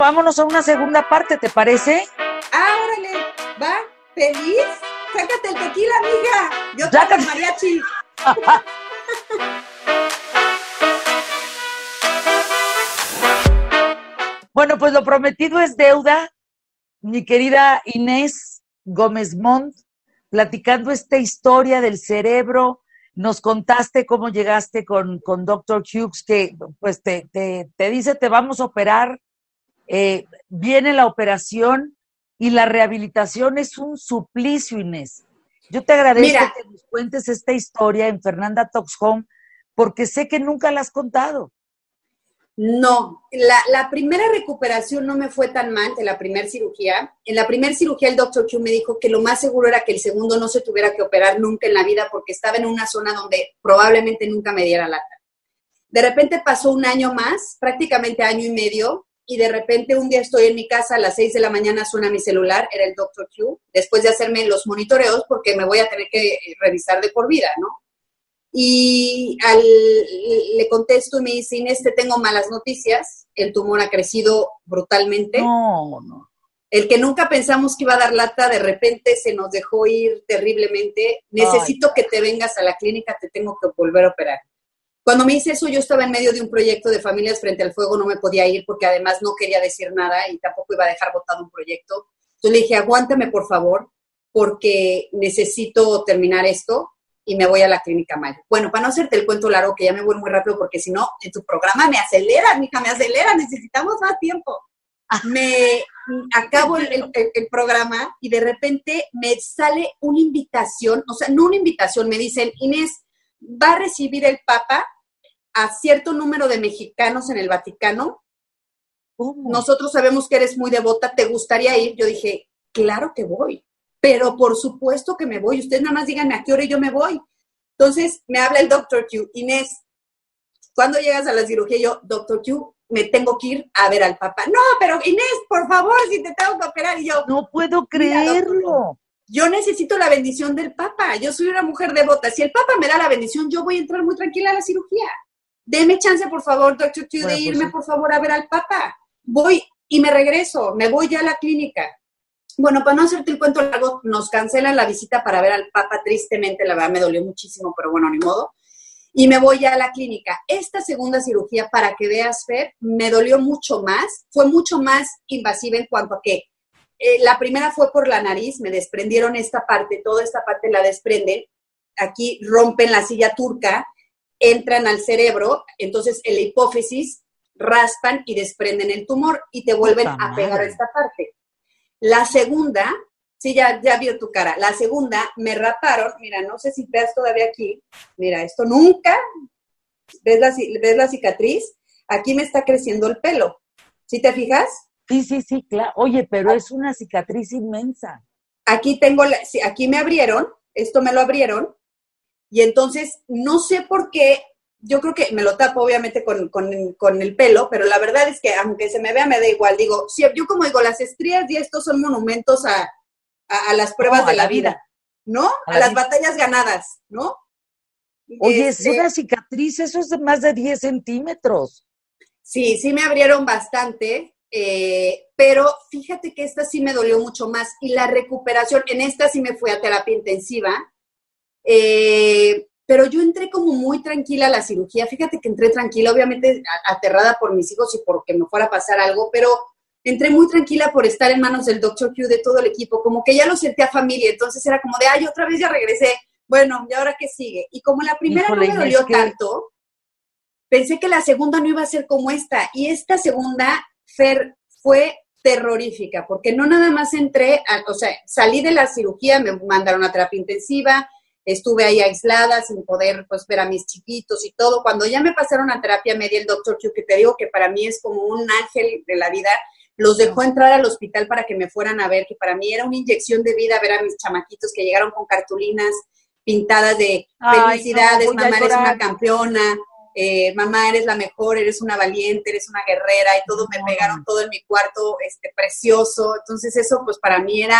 Vámonos a una segunda parte, ¿te parece? Ah, órale, va, feliz. Sácate el tequila, amiga. Yo traigo el mariachi. bueno, pues lo prometido es deuda. Mi querida Inés Gómez Montt, platicando esta historia del cerebro, nos contaste cómo llegaste con, con Dr. Hughes, que pues te, te, te dice, te vamos a operar eh, viene la operación y la rehabilitación es un suplicio, Inés. Yo te agradezco que nos cuentes esta historia en Fernanda Talks Home, porque sé que nunca la has contado. No, la, primera recuperación no me fue tan mal de la primera cirugía. En la primera cirugía el doctor Q me dijo que lo más seguro era que el segundo no se tuviera que operar nunca en la vida porque estaba en una zona donde probablemente nunca me diera lata. De repente pasó un año más, prácticamente año y medio, y de repente un día estoy en mi casa a las 6 de la mañana suena mi celular, era el Dr. Q, después de hacerme los monitoreos porque me voy a tener que revisar de por vida, ¿no? Y al, le contesto y me dice, Inés, te tengo malas noticias, el tumor ha crecido brutalmente. No, no. El que nunca pensamos que iba a dar lata, de repente se nos dejó ir terriblemente. Necesito que te vengas a la clínica, te tengo que volver a operar. Cuando me hice eso, yo estaba en medio de un proyecto de familias frente al fuego, no me podía ir porque además no quería decir nada y tampoco iba a dejar votado un proyecto. Entonces le dije, aguántame por favor, porque necesito terminar esto y me voy a la clínica Mayo. Bueno, para no hacerte el cuento largo, que ya me voy muy rápido, porque si no, en tu programa me acelera, hija, me acelera, necesitamos más tiempo. Me acabo el, el, programa y de repente me sale una invitación, o sea, no una invitación, me dicen, Inés, va a recibir el Papa a cierto número de mexicanos en el Vaticano. Nosotros sabemos que eres muy devota, ¿te gustaría ir? Yo dije, claro que voy, pero por supuesto que me voy. Ustedes nada más díganme a qué hora yo me voy. Entonces me habla el doctor Q, Inés, cuando llegas a la cirugía? Yo, doctor Q, me tengo que ir a ver al papá. No, pero Inés, por favor, si te tengo que operar. Y yo, no puedo creerlo. yo necesito la bendición del Papa. Yo soy una mujer devota. Si el Papa me da la bendición, yo voy a entrar muy tranquila a la cirugía deme chance, por favor, doctor Q, de pues irme, por favor, a ver al Papa. Voy y me regreso, me voy ya a la clínica. Bueno, para no hacerte el cuento largo, nos cancelan la visita para ver al Papa, tristemente, la verdad me dolió muchísimo, pero bueno, ni modo. Y me voy ya a la clínica. Esta segunda cirugía, para que veas, Fer, me dolió mucho más, fue mucho más invasiva en cuanto a que eh, la primera fue por la nariz, me desprendieron esta parte, toda esta parte la desprenden, aquí rompen la silla turca entran al cerebro, entonces en la hipófisis raspan y desprenden el tumor y te vuelven a pegar a esta parte. La segunda, sí, ya, ya vio tu cara, la segunda me raparon, mira, no sé si veas todavía aquí, mira, esto nunca, ¿ves la, ves la cicatriz? Aquí me está creciendo el pelo, ¿sí te fijas? Sí, sí, sí, claro. Oye, pero es una cicatriz inmensa. Aquí tengo, aquí me abrieron, esto me lo abrieron, y entonces, no sé por qué, yo creo que me lo tapo obviamente con, el pelo, pero la verdad es que aunque se me vea, me da igual. Digo, si, yo como digo, las estrías y estos son monumentos a, las pruebas de la, vida, ¿no? A, las batallas ganadas, ¿no? Oye, es este una cicatriz, eso es de más de 10 centímetros. Sí, sí me abrieron bastante, eh, pero fíjate que esta sí me dolió mucho más y la recuperación, en esta sí me fui a terapia intensiva, eh, pero yo entré como muy tranquila a la cirugía. Fíjate que entré tranquila, obviamente aterrada por mis hijos y porque me fuera a pasar algo, pero entré muy tranquila por estar en manos del Dr. Q, de todo el equipo, como que ya lo sentía familia, entonces era como de, ay, otra vez ya regresé, bueno, ¿y ahora qué sigue? Y como la primera no me dolió tanto, pensé que la segunda no iba a ser como esta, y esta segunda, Fer, fue terrorífica, porque no nada más entré, o sea, salí de la cirugía, me mandaron a terapia intensiva, estuve ahí aislada sin poder pues ver a mis chiquitos y todo. Cuando ya me pasaron a terapia media el doctor Q, que te digo que para mí es como un ángel de la vida, los dejó entrar al hospital para que me fueran a ver, que para mí era una inyección de vida ver a mis chamaquitos que llegaron con cartulinas pintadas de felicidades, mamá eres una campeona, eh, mamá eres la mejor, eres una valiente, eres una guerrera y todo, me pegaron todo en mi cuarto, este, precioso. Entonces eso pues para mí era,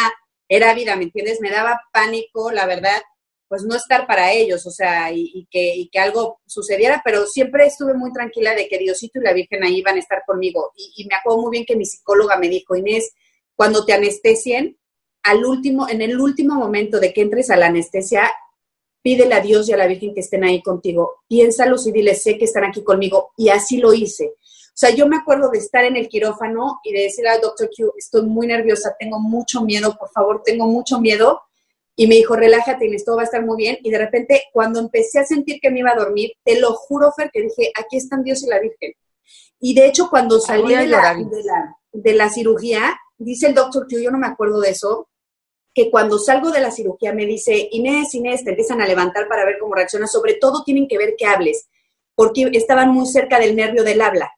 era vida, ¿me entiendes? Me daba pánico, la verdad pues no estar para ellos, o sea, y, que, que, algo sucediera, pero siempre estuve muy tranquila de que Diosito y la Virgen ahí iban a estar conmigo. Y, y me acuerdo muy bien que mi psicóloga me dijo, Inés, cuando te anestesien, al último, en el último momento de que entres a la anestesia, pídele a Dios y a la Virgen que estén ahí contigo. Piénsalos y dile, sé que están aquí conmigo. Y así lo hice. O sea, yo me acuerdo de estar en el quirófano y de decirle al doctor Q, estoy muy nerviosa, tengo mucho miedo, por favor, tengo mucho miedo. Y me dijo, relájate, Inés, todo va a estar muy bien. Y de repente, cuando empecé a sentir que me iba a dormir, te lo juro, Fer, que dije, aquí están Dios y la Virgen. Y de hecho, cuando salí de la, de la, cirugía, dice el doctor Q, yo no me acuerdo de eso, que cuando salgo de la cirugía me dice, Inés, Inés, te empiezan a levantar para ver cómo reacciona. Sobre todo tienen que ver que hables, porque estaban muy cerca del nervio del habla.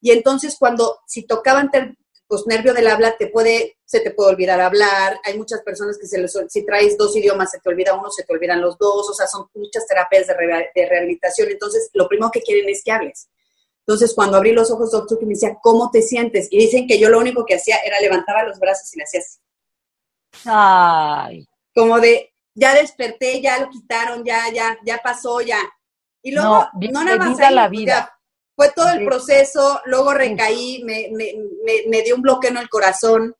Y entonces cuando, si tocaban pues nervio del habla te puede, se te puede olvidar hablar, hay muchas personas que se les, si traes dos idiomas se te olvida uno, se te olvidan los dos, o sea, son muchas terapias de, de rehabilitación, entonces lo primero que quieren es que hables. Entonces, cuando abrí los ojos, doctor, que me decía, ¿cómo te sientes? Y dicen que yo lo único que hacía era levantaba los brazos y le hacía así. Ay. Como de, ya desperté, ya lo quitaron, ya, ya, ya pasó, ya. Y luego, no, nada más la vida fue todo el proceso, luego recaí, me, me, me, dio un bloqueo en el corazón.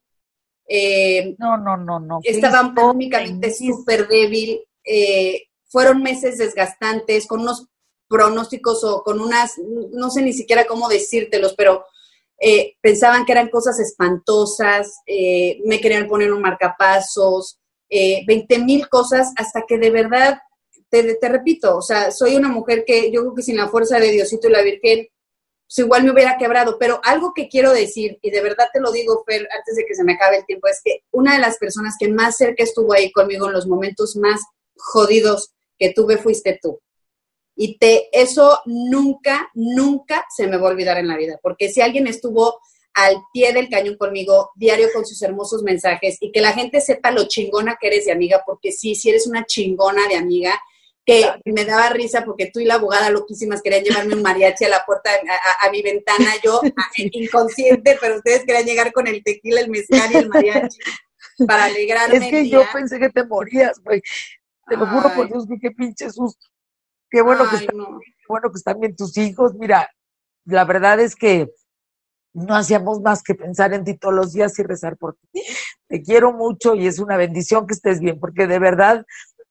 Eh, no, no, no, no. Estaba anímicamente súper débil. Eh, fueron meses desgastantes, con unos pronósticos o con unas, no sé ni siquiera cómo decírtelos, pero eh, pensaban que eran cosas espantosas, me querían poner un marcapasos, 20 mil cosas, hasta que de verdad te, repito, o sea, soy una mujer que yo creo que sin la fuerza de Diosito y la Virgen, pues igual me hubiera quebrado, pero algo que quiero decir, y de verdad te lo digo, Fer, antes de que se me acabe el tiempo, es que una de las personas que más cerca estuvo ahí conmigo en los momentos más jodidos que tuve fuiste tú. Y te, eso nunca, nunca se me va a olvidar en la vida, porque si alguien estuvo al pie del cañón conmigo, diario con sus hermosos mensajes, y que la gente sepa lo chingona que eres de amiga, porque sí, si eres una chingona de amiga, que me daba risa porque tú y la abogada loquísimas querían llevarme un mariachi a la puerta, a, mi ventana, yo inconsciente, pero ustedes querían llegar con el tequila, el mezcal y el mariachi para alegrarme. Es que yo pensé que te morías, güey. Te lo juro por Dios, qué pinche susto. Qué bueno, que están, qué bueno que están bien tus hijos. Mira, la verdad es que no hacíamos más que pensar en ti todos los días y rezar por ti. Te quiero mucho y es una bendición que estés bien, porque de verdad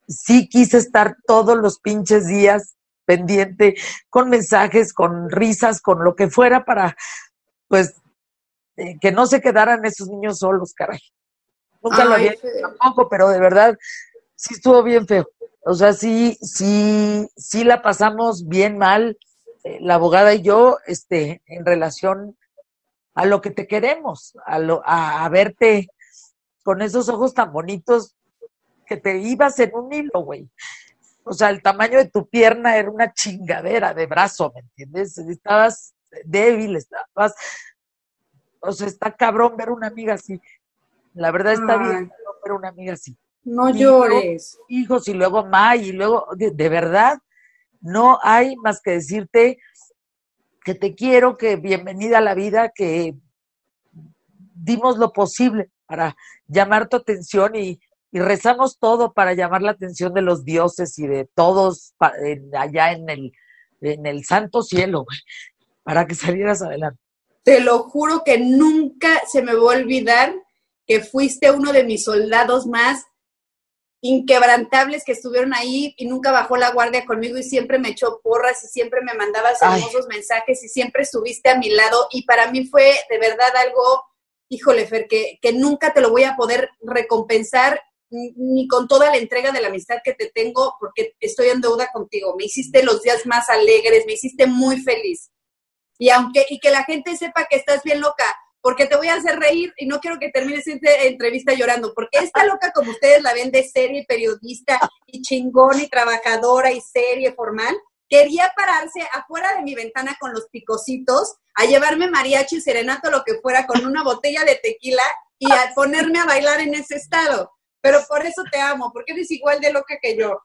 sí quise estar todos los pinches días pendiente, con mensajes, con risas, con lo que fuera para, pues, eh, que no se quedaran esos niños solos, caray. Nunca lo había hecho tampoco, pero de verdad, sí estuvo bien feo. O sea, sí, sí, sí la pasamos bien mal, eh, la abogada y yo, este, en relación a lo que te queremos, a, lo, a verte con esos ojos tan bonitos que te ibas en un hilo, güey. O sea, el tamaño de tu pierna era una chingadera de brazo, ¿me entiendes? Estabas débil, estabas... O sea, está cabrón ver una amiga así. La verdad está bien ver una amiga así. No llores. hijos y luego May y luego, de, verdad, no hay más que decirte que te quiero, que bienvenida a la vida, que dimos lo posible para llamar tu atención y y rezamos todo para llamar la atención de los dioses y de todos allá en el, en el santo cielo, para que salieras adelante. Te lo juro que nunca se me va a olvidar que fuiste uno de mis soldados más inquebrantables que estuvieron ahí y nunca bajó la guardia conmigo y siempre me echó porras y siempre me mandabas hermosos mensajes y siempre estuviste a mi lado y para mí fue de verdad algo, híjole Fer, que, que nunca te lo voy a poder recompensar ni con toda la entrega de la amistad que te tengo, porque estoy en deuda contigo. Me hiciste los días más alegres, me hiciste muy feliz. Y aunque, y que la gente sepa que estás bien loca, porque te voy a hacer reír y no quiero que termines esta entrevista llorando, porque esta loca como ustedes la ven de serie, periodista y chingón y trabajadora y serie formal, quería pararse afuera de mi ventana con los picositos, a llevarme mariachi serenato, lo que fuera, con una botella de tequila y a ponerme a bailar en ese estado. Pero por eso te amo, porque eres igual de loca que yo.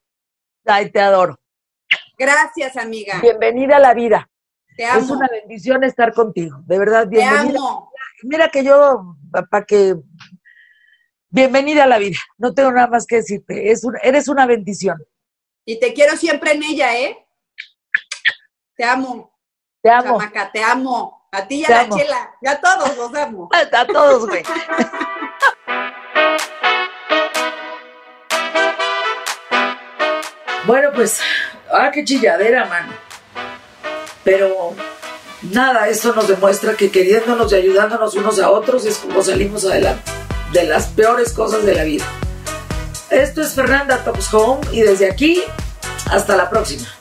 Ay, te adoro. Gracias, amiga. Bienvenida a la vida. Te amo. Es una bendición estar contigo, de verdad, bienvenida. Te amo. Mira que yo, para que bienvenida a la vida. No tengo nada más que decirte. Es eres una bendición. Y te quiero siempre en ella, ¿eh? Te amo. Te amo. Chamaca, te amo. A ti y a la chela. Y a todos los amo. A todos, güey. bueno, pues, ah, qué chilladera, mano. Pero nada, esto nos demuestra que queriéndonos y ayudándonos unos a otros es como salimos adelante de las peores cosas de la vida. Esto es Fernanda Talks Home y desde aquí, hasta la próxima.